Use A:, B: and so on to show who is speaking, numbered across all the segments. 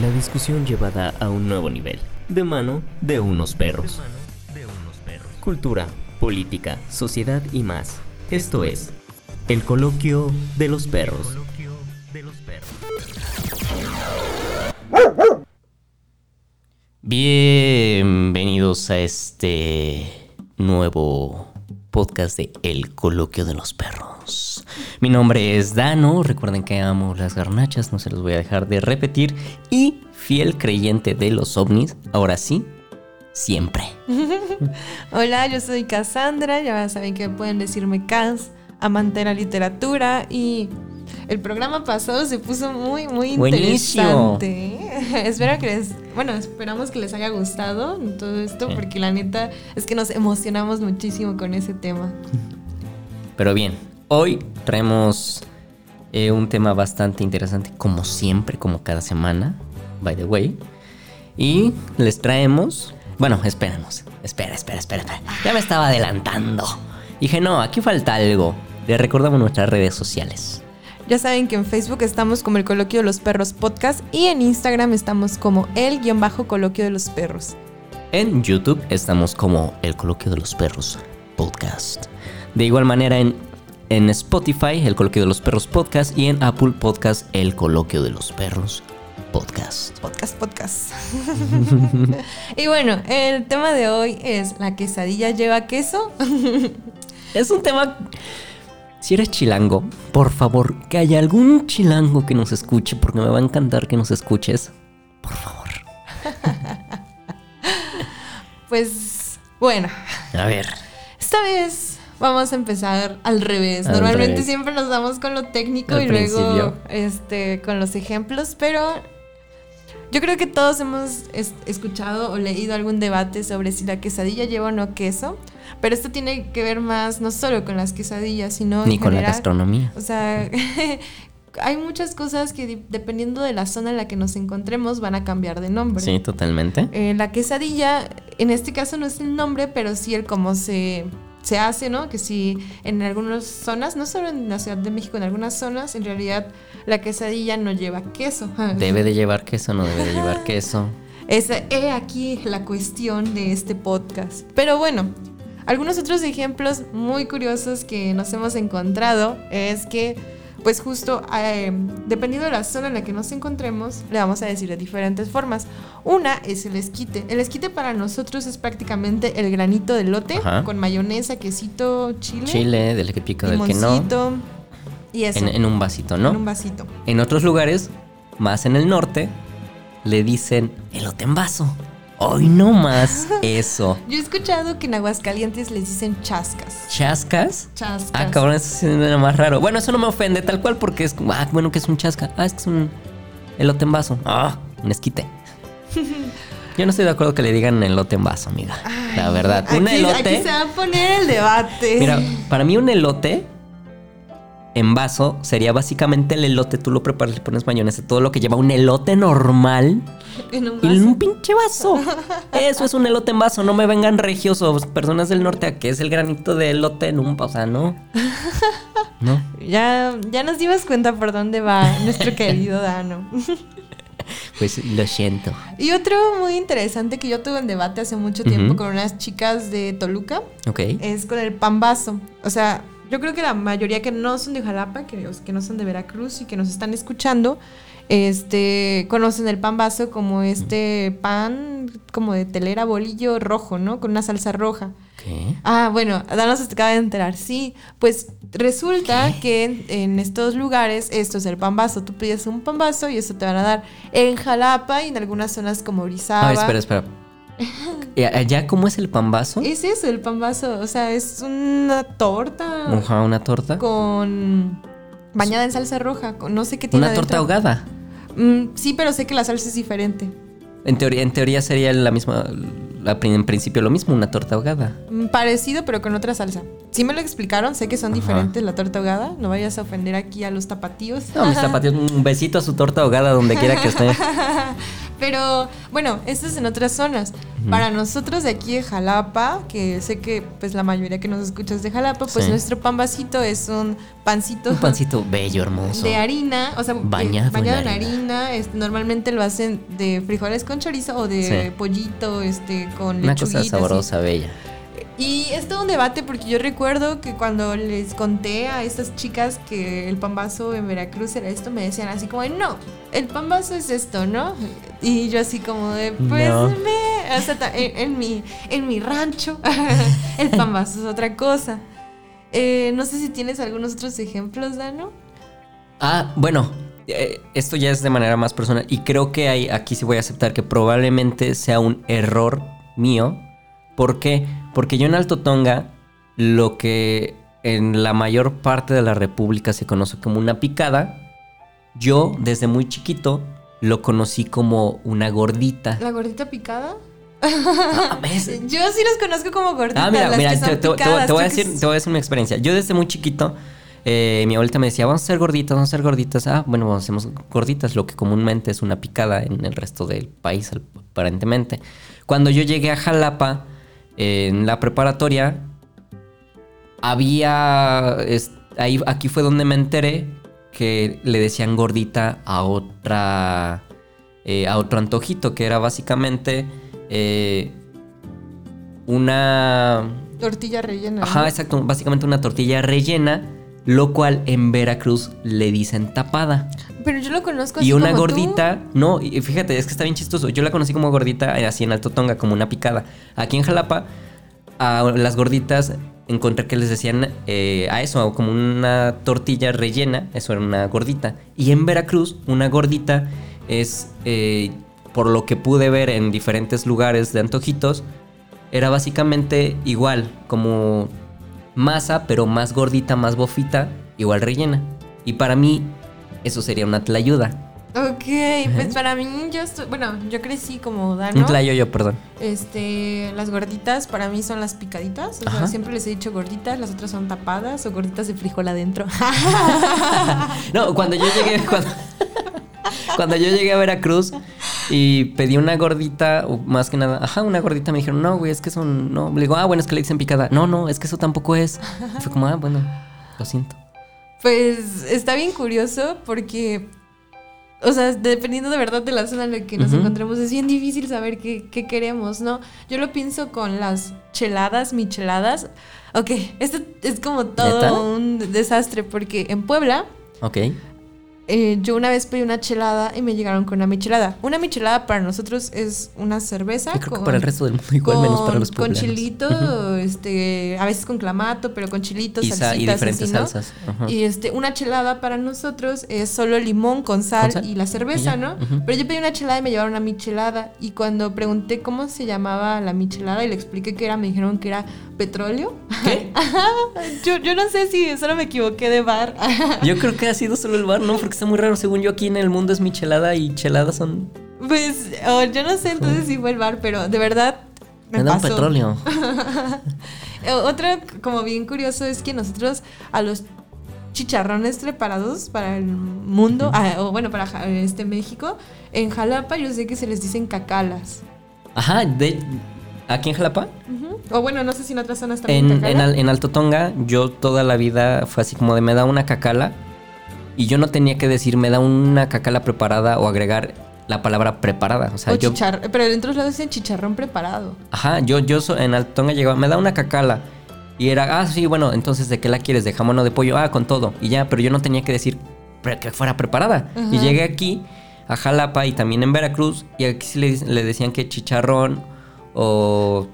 A: La discusión llevada a un nuevo nivel, de mano de unos perros. Cultura, política, sociedad y más. Esto es el coloquio de los perros. Bienvenidos a este nuevo podcast de El coloquio de los perros. Mi nombre es Dano, recuerden que amo las garnachas, no se los voy a dejar de repetir. Y fiel creyente de los ovnis, ahora sí, siempre.
B: Hola, yo soy Cassandra, ya saben que pueden decirme Cas, amante de la literatura y el programa pasado se puso muy, muy
A: Buenísimo.
B: interesante. Espero que les, bueno, esperamos que les haya gustado todo esto
A: Sí.
B: porque la neta es que nos emocionamos muchísimo con ese tema.
A: Pero bien, hoy traemos eh, un tema bastante interesante, como siempre, como cada semana, by the way. Y les traemos. Bueno, esperemos. Espera, espera, espera, espera. Ya me estaba adelantando. Dije, no, aquí falta algo. Les recordamos nuestras redes sociales.
B: Ya saben que en Facebook estamos como el Coloquio de los Perros Podcast y en Instagram estamos como el guion bajo Coloquio de los Perros.
A: En YouTube estamos como El Coloquio de los Perros Podcast. De igual manera en, en Spotify, El Coloquio de los Perros Podcast. Y en Apple Podcast, El Coloquio de los Perros Podcast.
B: Podcast, podcast. y bueno, el tema de hoy es la quesadilla lleva queso.
A: Es un tema... Si eres chilango, por favor, que haya algún chilango que nos escuche, porque me va a encantar que nos escuches. Por favor.
B: Pues bueno,
A: A ver.
B: esta vez vamos a empezar al revés.
A: Al
B: Normalmente
A: revés.
B: siempre nos damos con lo técnico
A: Al
B: y luego este con los ejemplos, pero yo creo que todos hemos es- escuchado o leído algún debate sobre si la quesadilla lleva o no queso, pero esto tiene que ver más no solo con las quesadillas, sino
A: Ni con la gastronomía.
B: O sea, hay muchas cosas que di- dependiendo de la zona en la que nos encontremos van a cambiar de nombre.
A: Sí, totalmente.
B: Eh, la quesadilla, en este caso no es el nombre, pero sí el cómo se, se hace, ¿no? Que sí, en algunas zonas, no solo en la Ciudad de México, en algunas zonas, en realidad la quesadilla no lleva queso.
A: ¿Debe de llevar queso no debe de llevar queso?
B: Es he aquí la cuestión de este podcast. Pero bueno, algunos otros ejemplos muy curiosos que nos hemos encontrado es que, pues justo, eh, dependiendo de la zona en la que nos encontremos, le vamos a decir de diferentes formas. Una es el esquite. El esquite para nosotros es prácticamente el granito de lote
A: Ajá.
B: con mayonesa, quesito, chile,
A: Chile, del que pica, del que no.
B: y eso.
A: En, en un vasito, ¿no?
B: en un vasito.
A: En otros lugares, más en el norte, le dicen elote en vaso. Hoy no más eso.
B: Yo he escuchado que en Aguascalientes les dicen chascas.
A: ¿Chascas?
B: Chascas.
A: Ah, cabrón, eso sí es más raro. Bueno, eso no me ofende tal cual porque es como, ah, bueno, que es un chasca. Ah, es que es un elote en vaso. Ah, un esquite. Yo no estoy de acuerdo que le digan elote en vaso, amiga. La verdad. un elote.
B: Aquí se va a poner el debate.
A: Mira, para mí un elote en vaso sería básicamente el elote. Tú lo preparas, le pones mayonesa, todo lo que lleva un elote normal
B: en un
A: y en
B: vaso.
A: un pinche vaso. Eso es un elote en vaso. No me vengan regios o personas del norte a que es el granito de elote en un vaso. O sea, no. No.
B: Ya, ya nos dimos cuenta por dónde va nuestro querido Dano.
A: Pues lo siento.
B: Y otro muy interesante que yo tuve en debate hace mucho tiempo con unas chicas de Toluca
A: Ok.
B: es con el pan vaso. O sea, yo creo que la mayoría que no son de Jalapa, que, que no son de Veracruz y que nos están escuchando, este, conocen el pan vaso como este pan como de telera bolillo rojo, ¿no? Con una salsa roja.
A: ¿Qué?
B: Ah, bueno, Dano se acaba de enterar. Sí, pues resulta que en, en estos lugares esto es el pan vaso. Tú pides un pan vaso y eso te van a dar en Jalapa y en algunas zonas como Orizaba.
A: Ah, espera, espera. ¿Y ¿Allá cómo es el pan vaso?
B: Es eso, el pan vaso. O sea, es una torta
A: Ajá, una torta.
B: con bañada en salsa roja. con- no sé qué tiene
A: Una torta ahogada.
B: Mm, sí, pero sé que la salsa es diferente.
A: En teoría, en teoría sería la misma, la en principio lo mismo, una torta ahogada.
B: Mm, Parecido, pero con otra salsa. Sí me lo explicaron, sé que son
A: Ajá.
B: diferentes la torta ahogada. No vayas a ofender aquí a los tapatíos.
A: No, mis zapatillos, un besito a su torta ahogada donde quiera que esté.
B: Pero bueno, esto es en otras zonas. Para nosotros de aquí de Jalapa, que sé que pues la mayoría que nos escucha es de Jalapa, pues
A: Sí.
B: nuestro pan vasito es un pancito,
A: Un pancito bello, hermoso.
B: de harina, o sea,
A: Bañado en
B: bañado en
A: harina.
B: harina. normalmente lo hacen de frijoles con chorizo o de
A: Sí.
B: pollito, este, con
A: Una cosa
B: así.
A: sabrosa, bella.
B: Y es todo un debate porque yo recuerdo que cuando les conté a estas chicas que el pambazo en Veracruz era esto, me decían así como, no, el pambazo es esto, ¿no? Y yo así como de, pues
A: No.
B: me... O sea, ta- en, en mi, en mi rancho el pambazo es otra cosa. Eh, no sé si tienes algunos otros ejemplos, Dano.
A: Ah, bueno, eh, esto ya es de manera más personal y creo que hay, aquí sí voy a aceptar que probablemente sea un error mío. ¿Por qué? Porque yo en Alto Tonga, lo que en la mayor parte de la República se conoce como una picada, yo desde muy chiquito lo conocí como una gordita.
B: ¿La gordita picada?
A: Ah, ¿ves?
B: Yo sí los conozco como gorditas,
A: Ah, mira,
B: las
A: mira,
B: que son
A: te, te- te-
B: picadas,
A: te voy a
B: que
A: decir, te voy a decir una experiencia. Yo desde muy chiquito, eh, mi abuelita me decía, vamos a ser gorditas, vamos a ser gorditas. Ah, bueno, vamos, hacemos gorditas, lo que comúnmente es una picada en el resto del país, aparentemente. Cuando yo llegué a Jalapa, en la preparatoria, había, es- ahí, aquí fue donde me enteré que le decían gordita a otra, eh, a otro antojito, que era básicamente eh, una
B: Tortilla rellena.
A: Ajá,
B: ¿no?
A: exacto. Básicamente una tortilla rellena, lo cual en Veracruz le dicen tapada.
B: Pero yo lo conozco
A: Y
B: así
A: una
B: como tú.
A: gordita, no, y fíjate, es que está bien chistoso. Yo la conocí como gordita eh, así en Alto Tonga, como una picada. Aquí en Jalapa, a las gorditas encontré que les decían eh, a eso, como una tortilla rellena, eso era una gordita. Y en Veracruz, una gordita es, eh, por lo que pude ver en diferentes lugares de antojitos, era básicamente igual, como masa, pero más gordita, más bofita, igual rellena. Y para mí, eso sería una tlayuda.
B: Ok, pues para mí, yo estoy, bueno, yo crecí como Dano.
A: Un tlayoyo, perdón.
B: Este, las gorditas para mí son las picaditas. O sea, siempre les he dicho gorditas, las otras son tapadas o gorditas de frijol adentro.
A: No, cuando yo llegué, cuando, cuando yo llegué a Veracruz y pedí una gordita, o más que nada, ajá, una gordita, me dijeron, no, güey, es que son, no. Le digo, ah, bueno, es que le dicen picada. No, no, es que eso tampoco es. Y fue como, ah, bueno, lo siento.
B: Pues está bien curioso porque, o sea, dependiendo de verdad de la zona en la que nos
A: Ujú.
B: encontremos, es bien difícil saber qué, qué queremos, ¿no? Yo lo pienso con las cheladas, micheladas. Ok, esto es como todo
A: ¿Neta?
B: un desastre porque en Puebla
A: Ok.
B: Eh, yo una vez pedí una chelada y me llegaron con una michelada. Una michelada para nosotros es una cerveza
A: creo que
B: con,
A: para el resto del mundo igual, menos para los
B: con
A: poblanos.
B: chilito, este, a veces con clamato, pero con chilito,
A: Y, sa- y
B: salsitas,
A: diferentes
B: así, ¿no?
A: salsas. Ajá.
B: Y este, una chelada para nosotros es solo limón con sal,
A: ¿Con sal?
B: y la cerveza,
A: Y
B: ¿no? Pero yo pedí una chelada y me llevaron una michelada. Y cuando pregunté cómo se llamaba la michelada y le expliqué qué era, me dijeron que era petróleo.
A: ¿Qué?
B: Yo, yo no sé si solo me equivoqué de bar.
A: Yo creo que ha sido solo el bar, ¿no? Porque está muy raro. Según yo, aquí en el mundo es michelada y cheladas son.
B: Pues oh, yo no sé entonces si fue el bar, pero de verdad me,
A: Me dan
B: pasó.
A: petróleo.
B: Otro como bien curioso es que nosotros a los chicharrones preparados para el mundo, ah, o bueno, para este México, en Jalapa yo sé que se les dicen cacalas.
A: Ajá, de, aquí en Jalapa.
B: O bueno, no sé si en otras zonas también.
A: En, en, en Alto Tonga, yo toda la vida fue así como de me da una cacala. Y yo no tenía que decir me da una cacala preparada o agregar la palabra preparada. O sea,
B: O
A: yo.
B: pero en otros lados dicen chicharrón preparado.
A: Ajá, yo, yo so- en Alto Tonga llegaba, me da una cacala. Y era, ah, sí, bueno, entonces ¿de qué la quieres? ¿De jamón o de pollo? Ah, con todo. Y ya, pero yo no tenía que decir que fuera preparada. Y llegué aquí, a Jalapa y también en Veracruz. Y aquí sí le decían que chicharrón o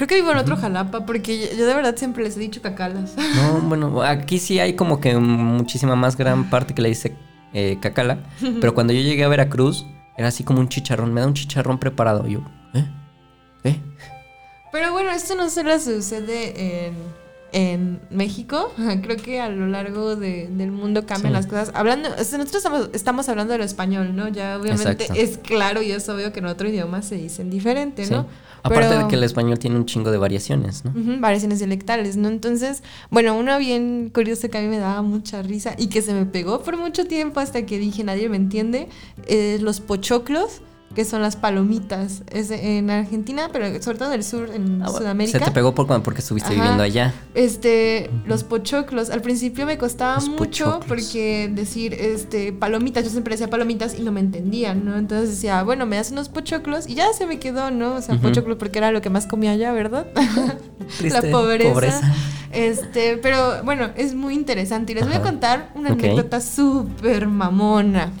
B: Creo que vivo en otro Jalapa porque yo, de verdad siempre les he dicho cacalas.
A: No, bueno, aquí sí hay como que muchísima más gran parte que le dice eh, cacala. Pero cuando yo llegué a Veracruz, era así como un chicharrón. Me da un chicharrón preparado. Yo, ¿eh? ¿Eh?
B: Pero bueno, esto no solo sucede en, en México. Creo que a lo largo de- del mundo cambian
A: Sí.
B: las cosas. Hablando, nosotros estamos, estamos hablando del español, ¿no? Ya obviamente
A: Exacto.
B: es claro y es obvio que en otro idioma se dicen diferente,
A: Sí. Aparte
B: Pero-
A: de que el español tiene un chingo de variaciones, ¿no?
B: Ujú, variaciones dialectales, ¿no? Entonces, bueno, uno bien curioso que a mí me daba mucha risa y que se me pegó por mucho tiempo hasta que dije nadie me entiende, eh, los pochoclos, que son las palomitas. Es en Argentina, pero sobre todo en el sur, en
A: Ah,
B: Sudamérica.
A: Se te pegó por, porque estuviste
B: Ajá.
A: viviendo allá.
B: Este, los pochoclos. Al principio me costaba
A: Los
B: mucho
A: pochoclos.
B: porque decir, este, palomitas, yo siempre decía palomitas y no me entendían, ¿no? Entonces decía, bueno, me das unos pochoclos y ya se me quedó, ¿no? O sea,
A: Ujú.
B: pochoclos porque era lo que más comía allá, ¿verdad?
A: Triste,
B: La pobreza.
A: pobreza.
B: Este, pero bueno, es muy interesante y les voy a contar una anécdota súper mamona.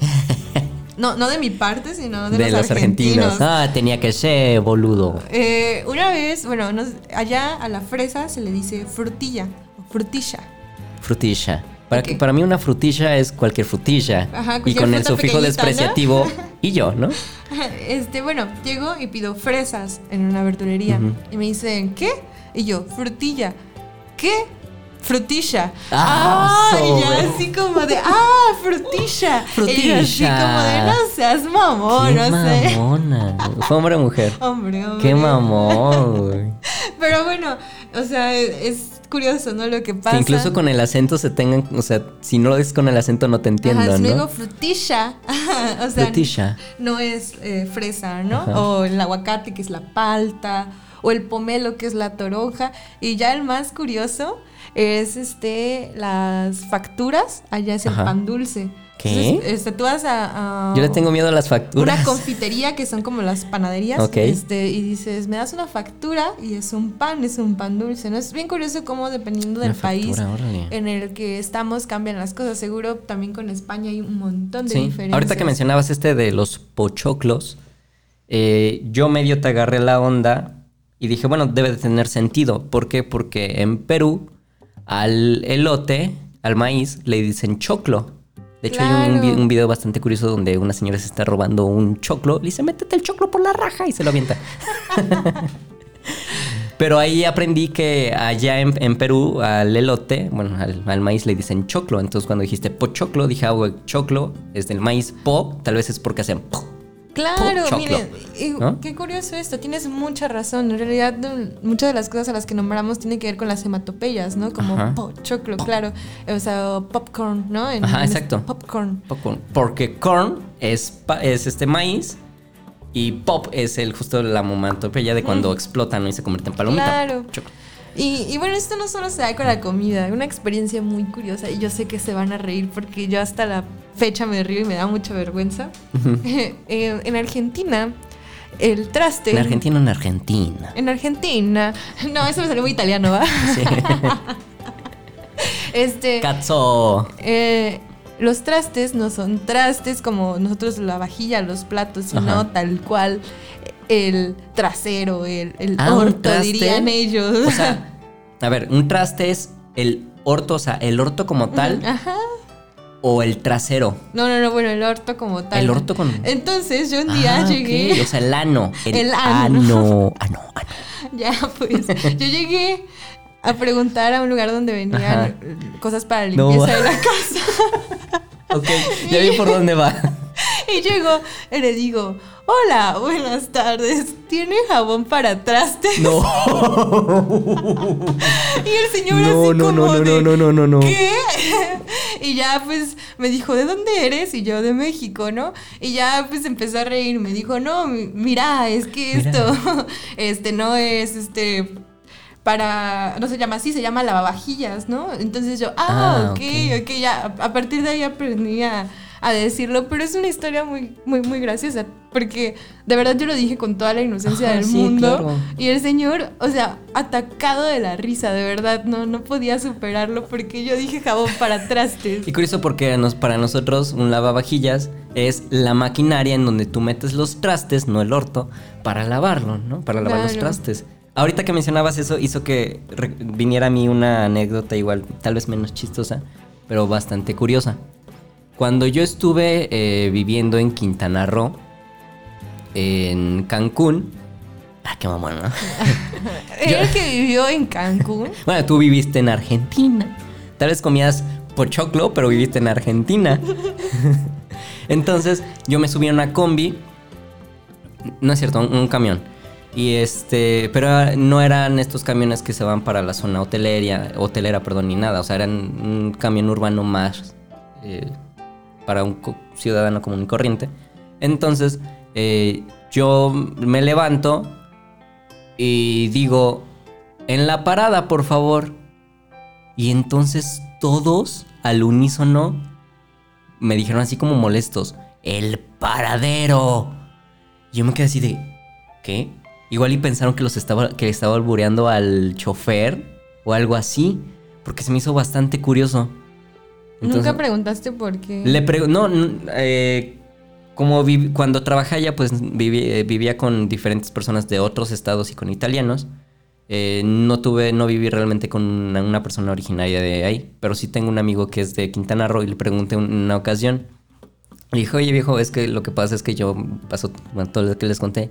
B: No, no de mi parte, sino de,
A: De, los, argentinos.
B: argentinos.
A: Ah, tenía que ser, boludo.
B: Eh, una vez, bueno, nos- allá a la fresa se le dice frutilla frutilla.
A: Frutilla. Para,
B: Ok.
A: para mí una frutilla es cualquier frutilla.
B: Ajá,
A: y con el sufijo despreciativo y yo, ¿no?
B: Este, bueno, llego y pido fresas en una verdulería. Y me dicen, ¿qué? Y yo, frutilla. ¿Qué? Frutilla.
A: Ah,
B: y yo
A: sobre.
B: así como de, ah, frutilla. Y yo así
A: Frutilla.
B: como de, no seas mamón,
A: Qué
B: no sé.
A: mamona. ¿Fue hombre o mujer?
B: Hombre, hombre.
A: Qué mamón, güey.
B: Pero bueno, o sea, es curioso, ¿no? Lo que pasa.
A: Que incluso con el acento se tengan, o sea, si no lo dices con el acento no te entiendo,
B: Ajá, no
A: ¿no?
B: frutilla, o sea,
A: Frutilla.
B: no es eh, fresa, ¿no?
A: Ajá.
B: O el aguacate, que es la palta, o el pomelo, que es la toronja. Y ya el más curioso es este las facturas, allá es el
A: Ajá.
B: pan dulce.
A: ¿Qué?
B: Entonces, este, tú vas a, a
A: Yo le tengo miedo a las facturas.
B: una confitería que son como las panaderías,
A: Ok.
B: este, y dices, me das una factura y es un pan, es un pan dulce, ¿no? Es bien curioso cómo dependiendo del país
A: órale.
B: en el que estamos cambian las cosas. Seguro también con España hay un montón de
A: Sí,
B: diferencias.
A: ahorita que mencionabas este de los pochoclos, eh, yo medio te agarré la onda y dije, bueno, debe de tener sentido. ¿Por qué? Porque en Perú al elote, al maíz, le dicen choclo. De hecho, hay un, un video bastante curioso donde una señora se está robando un choclo. Le dice, métete el choclo por la raja y se lo avienta. Pero ahí aprendí que allá en, en Perú al elote, bueno, al, al maíz le dicen choclo. Entonces cuando dijiste pochoclo, dije, ah, choclo es del maíz. Po, tal vez es porque hacen po.
B: Claro, miren, y-
A: ¿no?
B: qué curioso esto, tienes mucha razón. En realidad, no- muchas de las cosas a las que nombramos tienen que ver con las hematopeyas, ¿no? Como pochoclo, claro. O sea, popcorn, ¿no? En-
A: Ajá,
B: en-
A: exacto.
B: Popcorn.
A: Popcorn. Porque corn es, este maíz y pop es el justo la momatopeya de cuando explota ¿no? y se convierte en palomita.
B: Claro.
A: Choclo.
B: Y, y bueno, esto no solo se da con la comida, una experiencia muy curiosa y yo sé que se van a reír porque yo hasta la fecha me río y me da mucha vergüenza. Eh, en Argentina, el traste...
A: En Argentina, en Argentina.
B: En Argentina. No, eso me salió muy italiano, ¿va?
A: Sí.
B: Este.
A: Cazzo.
B: eh, los trastes no son trastes como nosotros la vajilla, los platos, sino
A: Ajá.
B: tal cual el trasero, el, el
A: Ah,
B: orto, dirían ellos.
A: O sea, a ver, un traste es el orto, o sea, el orto como tal
B: Ajá.
A: O el trasero.
B: No, no, no, bueno, el orto como tal.
A: El orto con.
B: Entonces yo un día
A: Ah,
B: llegué.
A: O sea, el ano. El,
B: El ano.
A: ano. Ano, ano.
B: Ya, pues. Yo llegué a preguntar a un lugar donde venían
A: Ajá.
B: cosas para
A: No.
B: limpieza de la casa.
A: Ok, ya vi por dónde va.
B: Y llego y le digo, hola, buenas tardes, ¿tiene jabón para trastes?
A: No.
B: Y el señor
A: No,
B: así
A: no,
B: como
A: no, no,
B: de,
A: no, no, no, no.
B: ¿Qué? Y ya pues me dijo, ¿de dónde eres? Y yo, de México, ¿no? Y ya pues empezó a reír, me dijo, no, mi- mira, es que
A: Mira.
B: esto, este, no es, este, para, no se llama así, se llama lavavajillas, ¿no? Entonces yo, ah,
A: Ah,
B: ok,
A: ok.
B: ok, ya, a partir de ahí aprendí a, a decirlo, pero es una historia muy, muy, muy graciosa, porque de verdad yo lo dije con toda la inocencia
A: Ajá,
B: del
A: sí,
B: mundo,
A: claro.
B: y el señor, o sea, atacado de la risa, de verdad, no, no podía superarlo, porque yo dije jabón para trastes.
A: Y curioso porque nos, para nosotros un lavavajillas es la maquinaria en donde tú metes los trastes, no el orto, para lavarlo, ¿no? Para lavar los trastes. Ahorita que mencionabas eso hizo que viniera a mí una anécdota igual, tal vez menos chistosa, pero bastante curiosa. Cuando yo estuve eh, viviendo en Quintana Roo, en Cancún, ah, qué mamón, ¿no?
B: El que vivió en Cancún.
A: Bueno, tú viviste en Argentina. Tal vez comías pochoclo, pero viviste en Argentina. Entonces, yo me subí a una combi. No es cierto, un, un camión. Y este, pero no eran estos camiones que se van para la zona hoteleria, hotelera, perdón, ni nada. O sea, eran un camión urbano más eh, para un ciudadano común y corriente. Entonces, eh, yo me levanto y digo, en la parada, por favor. Y entonces todos al unísono me dijeron así como molestos, el paradero. Yo me quedé así de, ¿qué? Igual y pensaron que los estaba, que estaba al chofer o algo así, porque se me hizo bastante curioso.
B: ¿Nunca preguntaste por qué?
A: Le no, eh, como cuando trabajé allá, pues eh, vivía con diferentes personas de otros estados y con italianos. Eh, no tuve, no viví realmente con una, persona originaria de ahí, pero sí tengo un amigo que es de Quintana Roo y le pregunté una ocasión. Le dije, oye viejo, es que lo que pasa es que yo paso todo lo que les conté.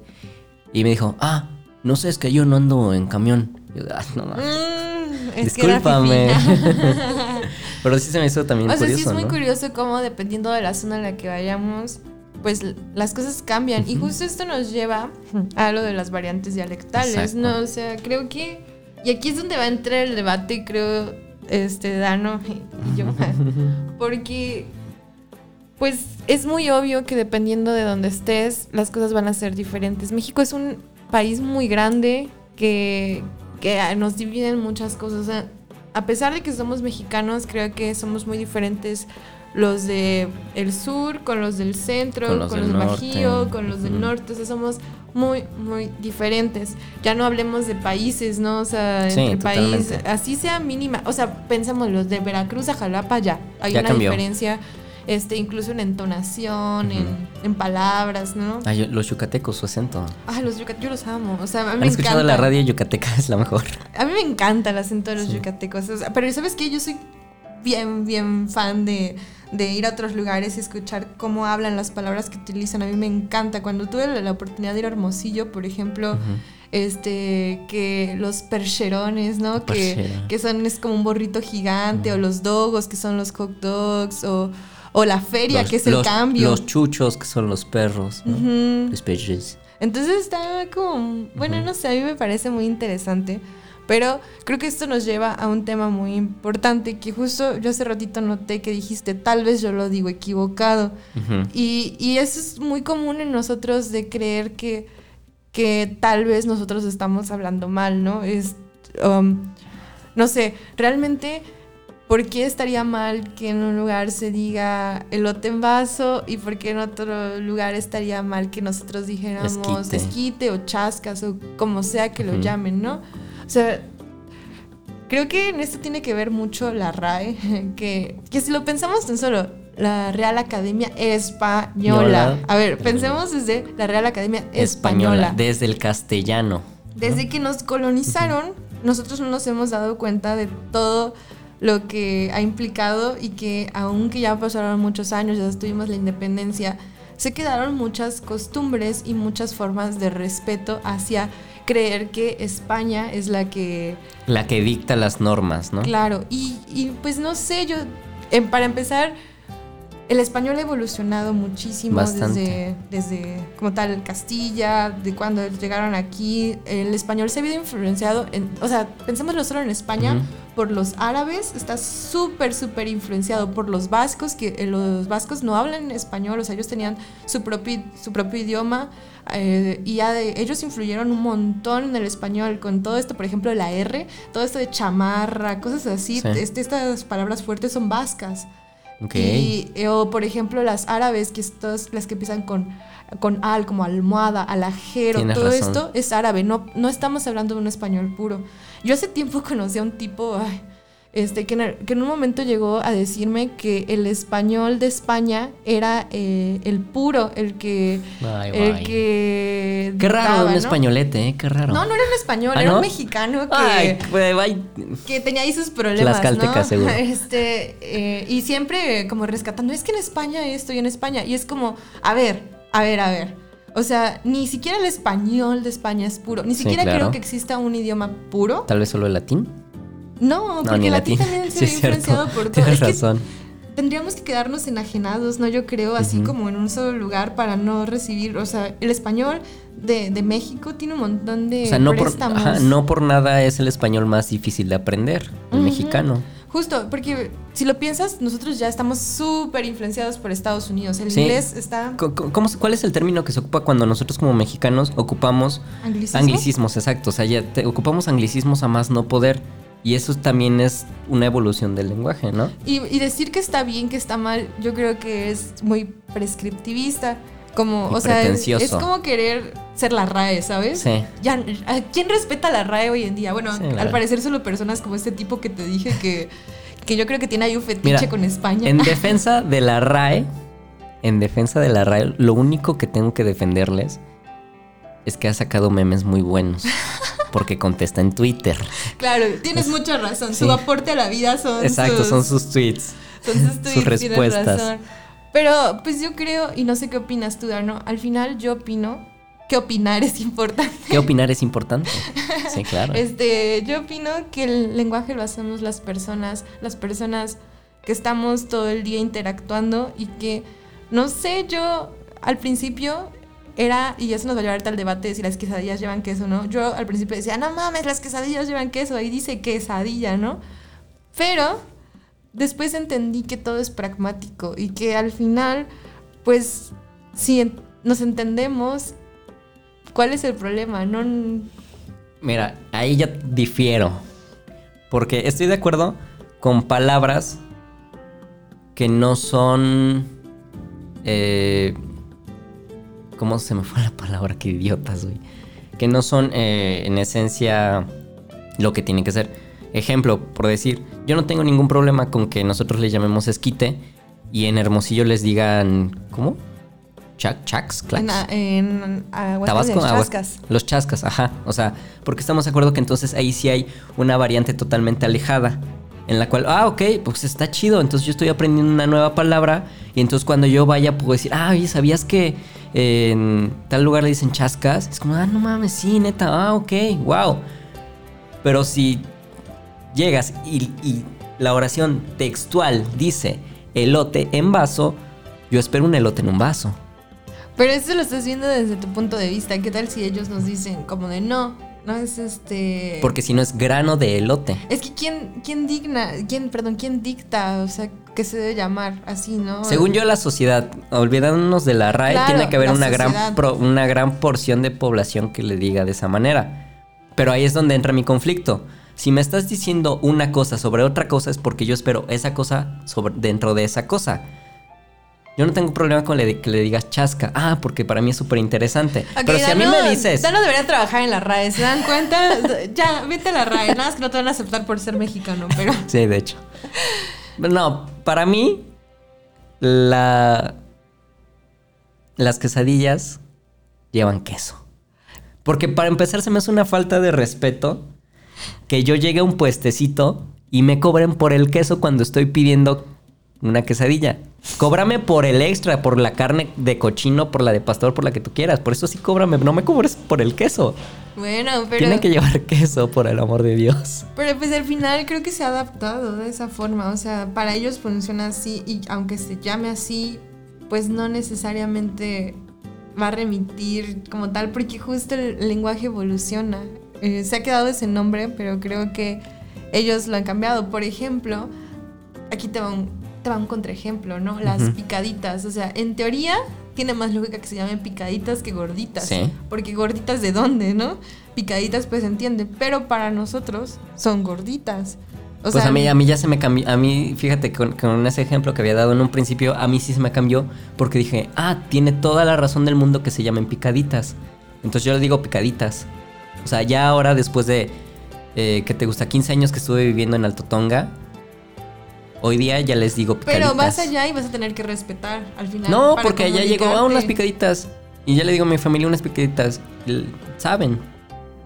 A: Y me dijo, ah, no sé, es que yo no ando en camión. yo, ah, no más. Mm, Discúlpame. pero sí se me hizo también curioso. O sea, sí
B: es muy curioso cómo dependiendo de la zona en la que vayamos, pues las cosas cambian. Y justo esto nos lleva a lo de las variantes dialectales, ¿no? O sea, creo que. Y aquí es donde va a entrar el debate, creo, este, Dano y yo. Porque. Pues es muy obvio que dependiendo de donde estés, las cosas van a ser diferentes. México es un país muy grande que, que nos divide en muchas cosas. A pesar de que somos mexicanos, creo que somos muy diferentes los de el sur, con los del centro, con los, del Bajío, con los del norte, o sea, somos muy, muy diferentes. Ya no hablemos de países, ¿no? O sea, entre países, así sea mínima, o sea, pensemos los de Veracruz a Jalapa ya, hay una diferencia. Este, incluso en entonación, en, palabras, ¿no?
A: los yucatecos, su acento.
B: Ah, los yucatecos, yo los amo. O sea, a mí
A: me escuchado la radio yucateca? Es la mejor.
B: A mí me encanta el acento de los yucatecos. pero ¿sabes qué? Yo soy bien, bien fan de, de ir a otros lugares y escuchar cómo hablan las palabras que utilizan. A mí me encanta. Cuando tuve la oportunidad de ir a Hermosillo, por ejemplo, este, que los percherones, ¿no? Que, que, son, es como un borrito gigante, o los dogos, que son los hot dogs, o, o la feria, que es el cambio.
A: Los chuchos, que son los perros, ¿no? Los
B: Entonces está como, bueno, no sé, a mí me parece muy interesante. Pero creo que esto nos lleva a un tema muy importante que justo yo hace ratito noté que dijiste, tal vez yo lo digo equivocado. y, y, eso es muy común en nosotros de creer que, que tal vez nosotros estamos hablando mal, ¿no? Es, um, no sé, realmente... ¿Por qué estaría mal que en un lugar se diga elote en vaso y por qué en otro lugar estaría mal que nosotros dijéramos esquite, o chascas o como sea que lo llamen, ¿no? O sea, creo que en esto tiene que ver mucho la RAE, que, que si lo pensamos tan solo, la Real Academia Española. A ver, pensemos desde la Real Academia Española.
A: Desde el castellano.
B: Desde que nos colonizaron, nosotros no nos hemos dado cuenta de todo lo que ha implicado y que aunque ya pasaron muchos años, ya tuvimos la independencia, se quedaron muchas costumbres y muchas formas de respeto hacia creer que España es la que...
A: La que dicta las normas, ¿no?
B: Claro, y, pues no sé, yo, para empezar, el español ha evolucionado muchísimo desde, desde, como tal, Castilla, de cuando llegaron aquí. El español se ha visto influenciado, en, o sea, pensémoslo solo en España, por los árabes, está súper, súper influenciado por los vascos, que eh, los vascos no hablan español, o sea, ellos tenían su propio, su propio idioma. Eh, y ya ellos influyeron un montón en el español con todo esto, por ejemplo, la R, todo esto de chamarra, cosas así. Este, estas palabras fuertes son vascas. Y, eh, o por ejemplo las árabes, que estas, las que empiezan con, con al, como almohada, alajero, todo esto es árabe, no, no estamos hablando de un español puro. Yo hace tiempo conocí a un tipo, este, que en, un momento llegó a decirme que el español de España era eh, el puro, el que... el que
A: Qué raro, un españolete, ¿eh? Qué raro.
B: No, no era un español, ¿Ah, era un mexicano que, que tenía ahí sus problemas, ¿no? seguro. Este, eh, y siempre como rescatando, es que en España esto y en España, y es como, a ver, a ver, a ver. O sea, ni siquiera el español de España es puro. Ni siquiera creo que exista un idioma puro.
A: Tal vez solo el latín.
B: No, porque el latín también se ve influenciado por todo.
A: Tienes razón.
B: tendríamos que quedarnos enajenados, ¿no? Yo creo, así como en un solo lugar para no recibir, o sea, el español de, México tiene un montón de
A: o sea, no Por, no por nada es el español más difícil de aprender, el mexicano.
B: Justo, porque si lo piensas, nosotros ya estamos súper influenciados por Estados Unidos. El
A: Sí.
B: inglés está...
A: Cómo ¿Cuál es el término que se ocupa cuando nosotros como mexicanos ocupamos
B: ¿Anglicismo?
A: anglicismos? Exacto, o sea, ya te- ocupamos anglicismos a más no poder. Y eso también es una evolución del lenguaje, ¿no?
B: Y, y decir que está bien, que está mal, yo creo que es muy prescriptivista. Como,
A: Y
B: o sea, es, como querer ser la RAE, ¿sabes?
A: Sí.
B: Ya, ¿a ¿Quién respeta la RAE hoy en día? Bueno,
A: Sí,
B: al parecer solo personas como este tipo que te dije que, que yo creo que tiene ahí un fetiche
A: Mira,
B: con España.
A: En defensa de la RAE, en defensa de la RAE, lo único que tengo que defenderles es que ha sacado memes muy buenos. Porque contesta en Twitter.
B: Claro, tienes mucha razón.
A: Sí.
B: Su aporte a la vida son
A: Exacto,
B: sus,
A: son sus tweets.
B: son sus tweets, tienes
A: respuestas.
B: razón. Pero pues yo creo, y no sé qué opinas tú, Darno, al final yo opino que opinar es importante.
A: ¿Qué opinar es importante? Sí, claro.
B: Este, yo opino que el lenguaje lo hacemos las personas, las personas que estamos todo el día interactuando y que, no sé, yo al principio era, y eso nos va a llevar ahorita al debate de si las quesadillas llevan queso no. Yo al principio decía, no mames, las quesadillas llevan queso, ahí dice quesadilla, ¿no? Pero después entendí que todo es pragmático y que al final, pues, si nos entendemos, ¿cuál es el problema? No,
A: Mira, ahí ya difiero. Porque estoy de acuerdo con palabras que no son. eh, ¿Cómo se me fue la palabra? Qué idiotas, güey. Que no son eh, en esencia lo que tienen que ser. Ejemplo, por decir, yo no tengo ningún problema con que nosotros le llamemos esquite y en Hermosillo les digan. ¿Cómo? Chac, chacs, clacs.
B: En, en
A: Tabasco,
B: chascas.
A: los chascas, ajá. O sea, porque estamos de acuerdo que entonces ahí sí hay una variante totalmente alejada. En la cual, ah, ok, pues está chido. Entonces yo estoy aprendiendo una nueva palabra. Y entonces cuando yo vaya, puedo decir, ah, oye, ¿sabías que en tal lugar le dicen chascas? Es como, ah, no mames, sí, neta, ah, ok, wow. Pero si llegas y, la oración textual dice elote en vaso, yo espero un elote en un vaso.
B: Pero eso lo estás viendo desde tu punto de vista. ¿Qué tal si ellos nos dicen como de no, no es este...
A: Porque si no es grano de elote.
B: Es que quién, quién digna, quién, perdón, quién dicta, o sea, que se debe llamar así, ¿no?
A: Según yo, la sociedad, olvidándonos de la RAE,
B: Claro,
A: tiene que haber una
B: sociedad.
A: gran, pro- una gran porción de población que le diga de esa manera. Pero ahí es donde entra mi conflicto. Si me estás diciendo una cosa sobre otra cosa, es porque yo espero esa cosa sobre, dentro de esa cosa. Yo no tengo problema con le- que le digas chasca. Ah, porque para mí es súper interesante. Pero si a mí me dices...
B: Dano debería trabajar en la RAE, ¿se dan cuenta? ya, vete a la RAE, nada más que no te van a aceptar por ser mexicano, pero...
A: Sí, de hecho. No, para mí, la... las quesadillas llevan queso. Porque para empezar se me hace una falta de respeto que yo llegue a un puestecito y me cobren por el queso cuando estoy pidiendo una quesadilla. Cóbrame por el extra, por la carne de cochino, por la de pastor, por la que tú quieras. Por eso sí cóbrame, no me cobres por el queso.
B: Bueno, pero...
A: Tienen que llevar queso, por el amor de Dios.
B: Pero pues al final creo que se ha adaptado de esa forma, o sea, para ellos funciona así y aunque se llame así, pues no necesariamente va a remitir como tal, porque justo el lenguaje evoluciona. Eh, se ha quedado ese nombre, pero creo que ellos lo han cambiado. Por ejemplo, aquí te va un, te va un contraejemplo, ¿no? Las picaditas, o sea, en teoría tiene más lógica que se llamen picaditas que gorditas.
A: Sí.
B: Porque gorditas de dónde, ¿no? Picaditas pues se entiende, pero para nosotros son gorditas. O
A: pues
B: sea,
A: a mí, a mí ya se me cambió. A mí, fíjate, con, con ese ejemplo que había dado en un principio, a mí sí se me cambió porque dije, ah, tiene toda la razón del mundo que se llamen picaditas. Entonces yo le digo picaditas. O sea, ya ahora después de, eh, que te gusta, 15 años que estuve viviendo en Alto Tonga, hoy día ya les digo picaditas.
B: Pero vas allá y vas a tener que respetar al final.
A: No, porque allá llegó a unas picaditas. Y ya le digo a mi familia unas picaditas. Saben.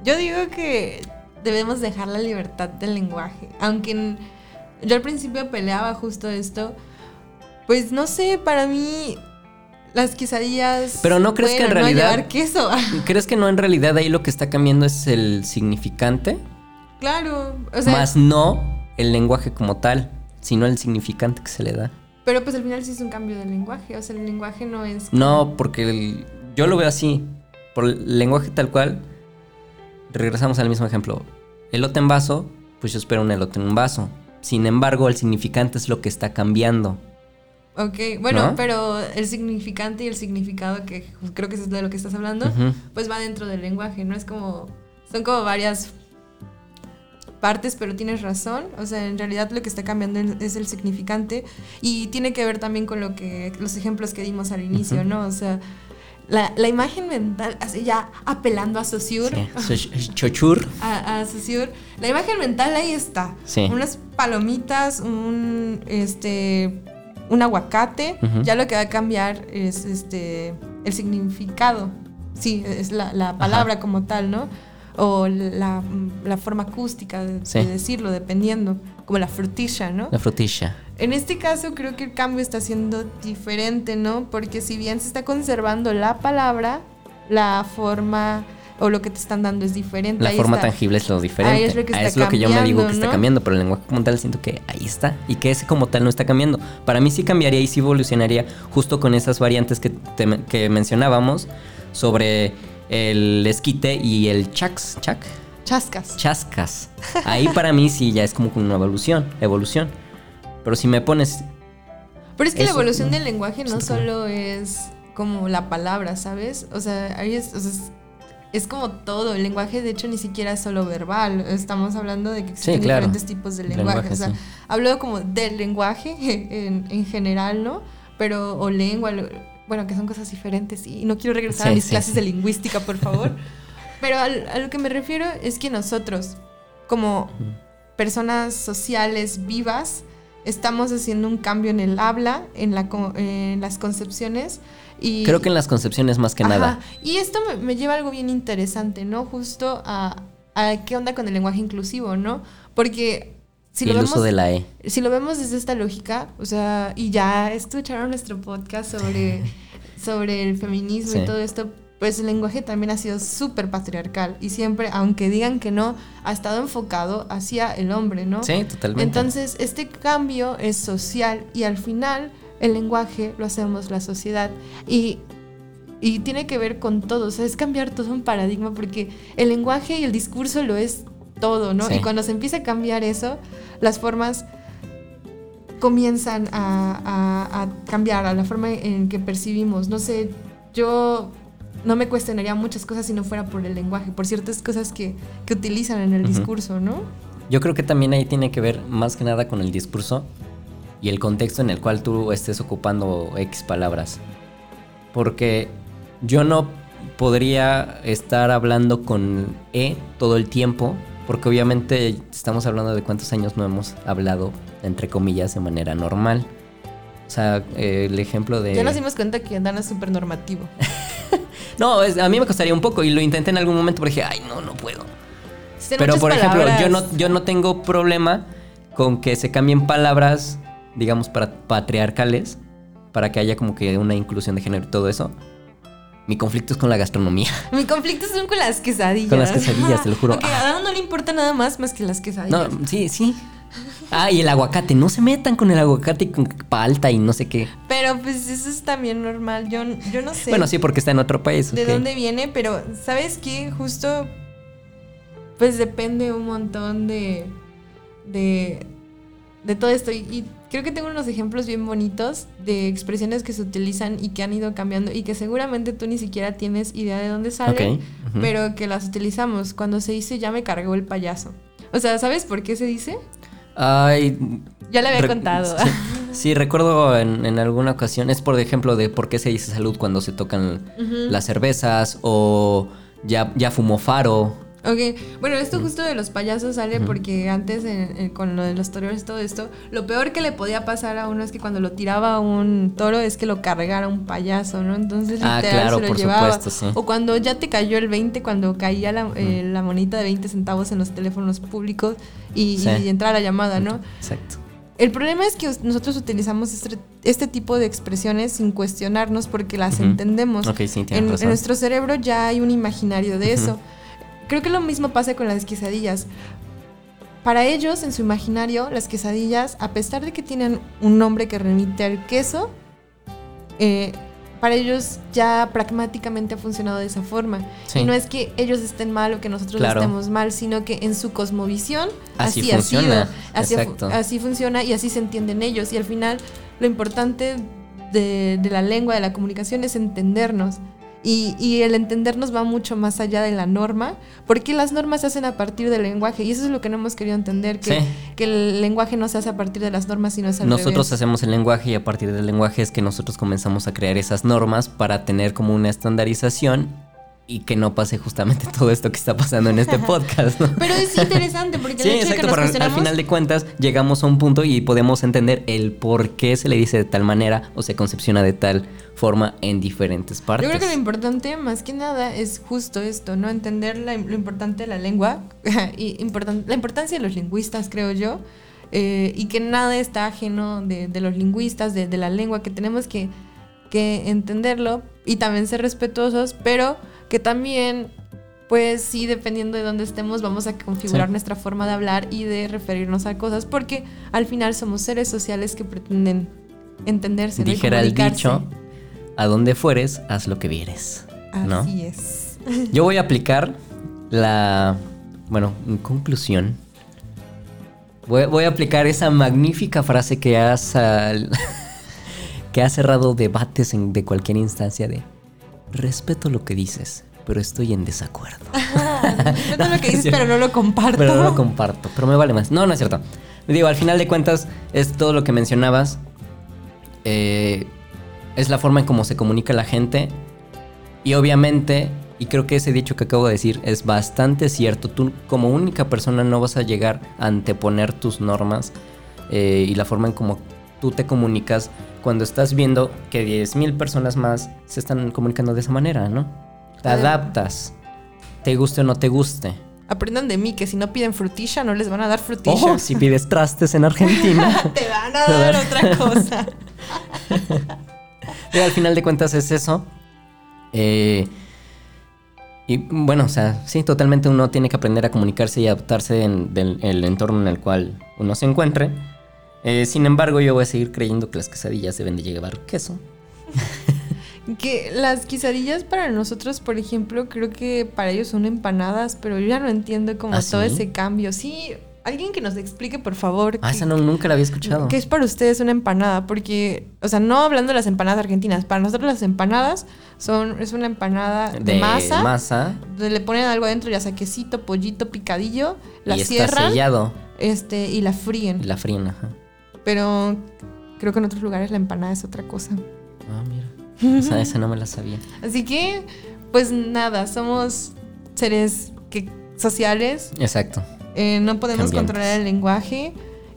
B: Yo digo que debemos dejar la libertad del lenguaje. Aunque yo al principio peleaba justo esto. Pues no sé, para mí las quesadillas.
A: Pero ¿no crees que en
B: no
A: realidad-
B: llevar queso.
A: ¿Crees que no en realidad ahí lo que está cambiando es el significante?
B: claro. O sea,
A: más no el lenguaje como tal, sino el significante que se le da.
B: pero pues al final sí es un cambio del lenguaje. O sea, el lenguaje no es.
A: No, porque el- yo lo veo así. Por el lenguaje tal cual, regresamos al mismo ejemplo. Elote en vaso, pues yo espero un elote en un vaso. Sin embargo, el significante es lo que está cambiando.
B: Ok, bueno,
A: ¿No?
B: pero el significante y el significado, que creo que es de lo que estás hablando, pues va dentro del lenguaje, ¿no? Es como, son como varias partes, pero tienes razón. O sea, en realidad lo que está cambiando es- el significante y tiene que ver también con lo que, los ejemplos que dimos al inicio,
A: Ujú.
B: ¿no? O sea, la, la imagen mental, así ya apelando a Saussure,
A: Sí. Ch- Chochur.
B: a, a Saussure, la imagen mental ahí está.
A: Sí.
B: Unas palomitas, un este un aguacate, ya lo que va a cambiar es este el significado. Sí, es la, la palabra como tal, ¿no? O la, la forma acústica de,
A: Sí.
B: de decirlo, dependiendo, como la frutilla, ¿no?
A: La frutilla.
B: En este caso creo que el cambio está siendo diferente, ¿no? Porque si bien se está conservando la palabra, la forma o lo que te están dando es diferente.
A: La
B: Ahí
A: forma
B: está.
A: tangible es lo diferente.
B: Ahí es lo que está
A: es lo que yo me digo que está cambiando, pero el lenguaje como tal siento que ahí está. Y que ese como tal no está cambiando. Para mí sí cambiaría y sí evolucionaría justo con esas variantes que, te- que mencionábamos sobre el esquite y el chax, chac,
B: Chascas.
A: chascas. Ahí para mí sí ya es como una evolución, evolución. Pero si me pones
B: Pero es que la evolución
A: no.
B: del lenguaje no solo es como la palabra, ¿sabes? O sea, ahí es, o sea, es, es como todo. El lenguaje, de hecho, ni siquiera es solo verbal. Estamos hablando de que existen
A: claro.
B: diferentes tipos de lenguaje.
A: Lenguaje,
B: o sea,
A: sí.
B: hablo como del lenguaje en, en general, ¿no? Pero, o lengua, bueno, que son cosas diferentes. Y no quiero regresar a mis
A: sí,
B: clases
A: sí.
B: de lingüística, por favor. Pero al- a lo que me refiero es que nosotros, como personas sociales vivas, estamos haciendo un cambio en el habla, en, la, en las concepciones. Y,
A: Creo que en las concepciones más que
B: Ajá.
A: nada.
B: Y esto me, me lleva a algo bien interesante, ¿no? Justo a, a qué onda con el lenguaje inclusivo, ¿no? Porque si
A: y
B: lo
A: el
B: vemos
A: uso de la E.
B: si lo vemos desde esta lógica, o sea, y ya escucharon nuestro podcast sobre, sobre el feminismo
A: Sí.
B: y todo esto, pues el lenguaje también ha sido súper patriarcal y siempre, aunque digan que no, ha estado enfocado hacia el hombre, ¿no?
A: Sí, totalmente.
B: Entonces, este cambio es social y al final el lenguaje lo hacemos la sociedad y, y tiene que ver con todo, o sea, es cambiar todo un paradigma porque el lenguaje y el discurso lo es todo, ¿no?
A: Sí.
B: Y cuando se empieza a cambiar eso, las formas comienzan a, a- a cambiar, a la forma en que percibimos. No sé, yo no me cuestionaría muchas cosas si no fuera por el lenguaje, por ciertas cosas que, que utilizan en el discurso, ¿no?
A: Yo creo que también ahí tiene que ver más que nada con el discurso y el contexto en el cual tú estés ocupando X palabras. Porque yo no podría estar hablando con E todo el tiempo, porque obviamente estamos hablando de cuántos años no hemos hablado, entre comillas, de manera normal. O sea, eh, el ejemplo de...
B: Ya nos dimos cuenta que Dana es súper normativo.
A: No, es- a mí me costaría un poco y lo intenté en algún momento, pero dije, ay, no, no puedo.
B: Existen
A: Pero por ejemplo, yo no, yo no tengo problema con que se cambien palabras, digamos, para patriarcales, para que haya como que una inclusión de género y todo eso. Mi conflicto es con la gastronomía.
B: Mi conflicto son con las quesadillas.
A: Con las quesadillas, te lo juro.
B: A Dana no le importa nada más más que las
A: No,
B: quesadillas.
A: sí, sí. Ah, y el aguacate. No se metan con el aguacate y con palta y no sé qué.
B: Pero pues eso es también normal. Yo, yo no sé
A: Bueno, sí, porque está en otro país.
B: de dónde viene, pero ¿sabes qué? Justo pues depende un montón de, de, de todo esto. Y, y creo que tengo unos ejemplos bien bonitos de expresiones que se utilizan y que han ido cambiando y que seguramente tú ni siquiera tienes idea de dónde salen. Pero que las utilizamos cuando se dice ya me cargó el payaso. O sea, ¿sabes por qué se dice?
A: Ay.
B: Ya le había contado.
A: Sí, sí, recuerdo en, en alguna ocasión. Es por ejemplo de por qué se dice salud cuando se tocan las cervezas o ya, ya fumó faro.
B: Ok, bueno, esto justo de los payasos sale porque antes en- en- con lo de los toreros y todo esto, lo peor que le podía pasar a uno es que cuando lo tiraba un toro es que lo cargara un payaso, ¿no? Entonces
A: Ah,
B: literal
A: claro,
B: se lo
A: por
B: llevaba.
A: supuesto, sí.
B: O cuando ya te cayó el 20, cuando caía la, eh, la monita de 20 centavos en los teléfonos públicos y,
A: Sí.
B: y entraba la llamada, ¿no?
A: Exacto.
B: El problema es que nosotros utilizamos este, este tipo de expresiones sin cuestionarnos porque las entendemos.
A: Ok, sí,
B: en, en nuestro cerebro ya hay un imaginario de eso. Creo que lo mismo pasa con las quesadillas. Para ellos, en su imaginario, las quesadillas, a pesar de que tienen un nombre que remite al queso, eh, para ellos ya pragmáticamente ha funcionado de esa forma.
A: Sí.
B: Y no es que ellos estén mal o que nosotros
A: Claro.
B: estemos mal, sino que en su cosmovisión
A: Así
B: así, ha
A: funciona,
B: sido. Así, fu- funciona y así se entienden ellos. Y al final lo importante de, de la lengua, de la comunicación, es entendernos. Y, y el entendernos va mucho más allá de la norma, porque las normas se hacen a partir del lenguaje, y eso es lo que no hemos querido entender, que,
A: Sí.
B: que el lenguaje no se hace a partir de las normas, sino es al
A: Nosotros
B: revés.
A: hacemos el lenguaje y a partir del lenguaje es que nosotros comenzamos a crear esas normas para tener como una estandarización y que no pase justamente todo esto que está pasando en este podcast. ¿no?
B: Pero es interesante, porque
A: Sí,
B: el hecho de que
A: exacto,
B: nos
A: pero al- al
B: cuestionamos...
A: final de cuentas llegamos a un punto y podemos entender el por qué se le dice de tal manera o se concepciona de tal forma en diferentes partes.
B: Yo creo que lo importante, más que nada, es justo esto, ¿no? Entender la- lo importante de la lengua y importan- la importancia de los lingüistas, creo yo, eh, y que nada está ajeno de, de los lingüistas, de, de la lengua, que tenemos que, que entenderlo y también ser respetuosos, pero que también, pues sí, dependiendo de dónde estemos, vamos a configurar
A: Sí.
B: nuestra forma de hablar y de referirnos a cosas, porque al final somos seres sociales que pretenden entenderse,
A: Dijera el dicho, a donde fueres, haz lo que vieres. ¿no?
B: Así es.
A: Yo voy a aplicar la, bueno, en conclusión, voy, voy a aplicar esa magnífica frase que ha, sal- que ha cerrado debates en- de cualquier instancia de respeto lo que dices, pero estoy en desacuerdo.
B: Respeto lo que dices, pero no lo comparto.
A: Pero no lo comparto, pero me vale más. No, no es cierto. Digo, al final de cuentas, es todo lo que mencionabas. eh, es la forma en cómo se comunica la gente. Y obviamente, y creo que ese dicho que acabo de decir es bastante cierto. Tú como única persona no vas a llegar a anteponer tus normas eh, y la forma en cómo tú te comunicas cuando estás viendo que 10.000 personas más se están comunicando de esa manera, ¿no? Te adaptas. Te guste o no te guste.
B: Aprendan de mí que si no piden frutilla, no les van a dar frutilla.
A: Ojo, si pides trastes en Argentina.
B: Te van a dar otra cosa.
A: Pero al final de cuentas es eso. Eh, y bueno, o sea, sí, totalmente uno tiene que aprender a comunicarse y adaptarse en del- el entorno en el cual uno se encuentre. Eh, sin embargo, yo voy a seguir creyendo que las quesadillas deben de llevar queso.
B: Que las quesadillas para nosotros, por ejemplo, creo que para ellos son empanadas, pero yo ya no entiendo como
A: ¿Ah,
B: todo
A: sí?
B: ese cambio. Sí, alguien que nos explique, por favor.
A: Ah,
B: qué-
A: esa no, nunca la había escuchado.
B: ¿Qué es para ustedes una empanada? Porque, o sea, no hablando de las empanadas argentinas, para nosotros las empanadas son es una empanada de, masa,
A: masa
B: donde le ponen algo adentro, ya sea quesito, pollito, picadillo, la
A: y está
B: cierran
A: sellado.
B: este, y la fríen.
A: Y la fríen, ajá.
B: Pero creo que en otros lugares la empanada es otra cosa.
A: Ah, mira. Esa, esa no me la sabía.
B: Así que, pues nada, somos seres que, sociales,
A: Exacto.
B: eh, no podemos
A: Cambiantes.
B: controlar el lenguaje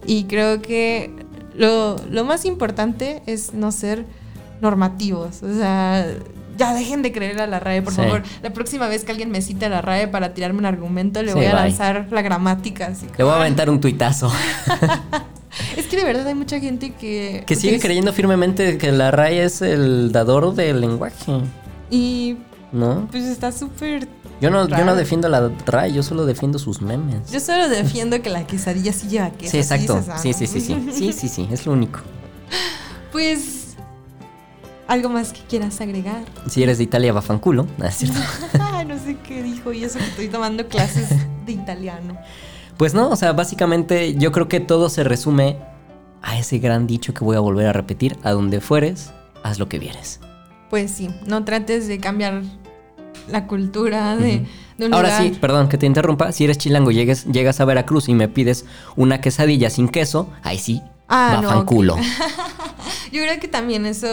B: y creo que lo, lo más importante es no ser normativos. O sea, ya dejen de creer a la RAE, por
A: Sí.
B: favor. La próxima vez que alguien me cite a la RAE para tirarme un argumento, le
A: Sí,
B: voy a
A: bye.
B: lanzar la gramática. Así
A: Le voy a aventar un tuitazo.
B: Es que de verdad hay mucha gente que...
A: Que sigue creyendo firmemente que la RAE es el dador del lenguaje,
B: Y
A: ¿no?
B: pues está súper...
A: Yo no, yo no defiendo la RAE, yo solo defiendo sus memes.
B: Yo solo defiendo que la quesadilla sí lleva queso.
A: sí, exacto.
B: ah,
A: Sí, sí, sí, sí. Sí, sí, sí, es lo único.
B: Pues... ¿Algo más que quieras agregar?
A: Si eres de Italia, va fanculo. ¿no es cierto?
B: No sé qué dijo y eso que estoy tomando clases de italiano.
A: Pues no, o sea, básicamente yo creo que todo se resume a ese gran dicho que voy a volver a repetir. A donde fueres, haz lo que vieres.
B: Pues sí, no trates de cambiar la cultura de, de un
A: Ahora
B: lugar.
A: sí, perdón que te interrumpa. Si eres chilango y llegues, llegas a Veracruz y me pides una quesadilla sin queso, ahí sí,
B: Ah, no, ok. Yo creo que también eso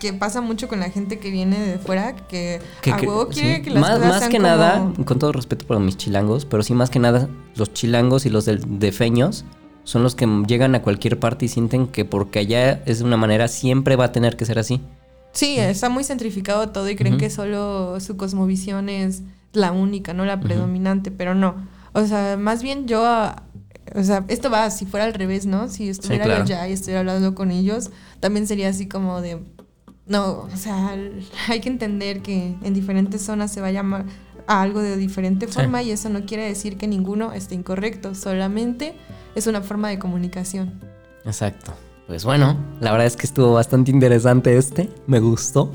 B: que pasa mucho con la gente que viene de fuera, que,
A: Que-
B: a
A: que-
B: huevo quiere
A: sí.
B: que las
A: más,
B: cosas
A: más
B: sean
A: que
B: como-
A: nada, con todo respeto para mis chilangos, pero sí más que nada los chilangos y los del defeños son los que llegan a cualquier parte y sienten que porque allá es de una manera siempre va a tener que ser así.
B: Sí, está muy centrificado todo y creen que solo su cosmovisión es la única, no la predominante, pero no. O sea, más bien yo, o sea, esto va si fuera al revés, ¿no? Si estuviera
A: claro.
B: yo allá y estuviera hablando con ellos, también sería así como de, no, o sea, hay que entender que en diferentes zonas se va a llamar a algo de diferente
A: Sí.
B: forma y eso no quiere decir que ninguno esté incorrecto, solamente es una forma de comunicación.
A: Exacto. Pues bueno, la verdad es que estuvo bastante interesante este, me gustó.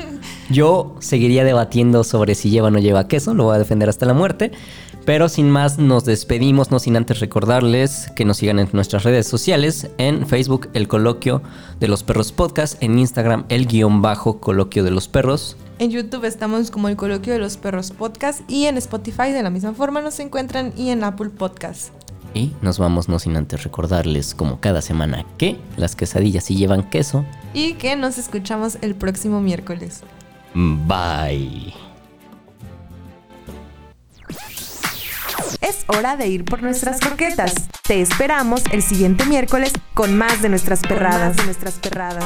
A: Yo seguiría debatiendo sobre si lleva o no lleva queso, lo voy a defender hasta la muerte. Pero sin más, nos despedimos, no sin antes recordarles que nos sigan en nuestras redes sociales, en Facebook el coloquio de los perros podcast, en Instagram el guion bajo coloquio de los perros.
B: En YouTube estamos como el coloquio de los perros podcast y en Spotify de la misma forma nos encuentran y en Apple Podcast.
A: Y nos vamos no sin antes recordarles como cada semana que las quesadillas sí llevan queso.
B: Y que nos escuchamos el próximo miércoles.
A: Bye.
B: Es hora de ir por nuestras croquetas. Te esperamos el siguiente miércoles con más de nuestras perradas. de nuestras perradas.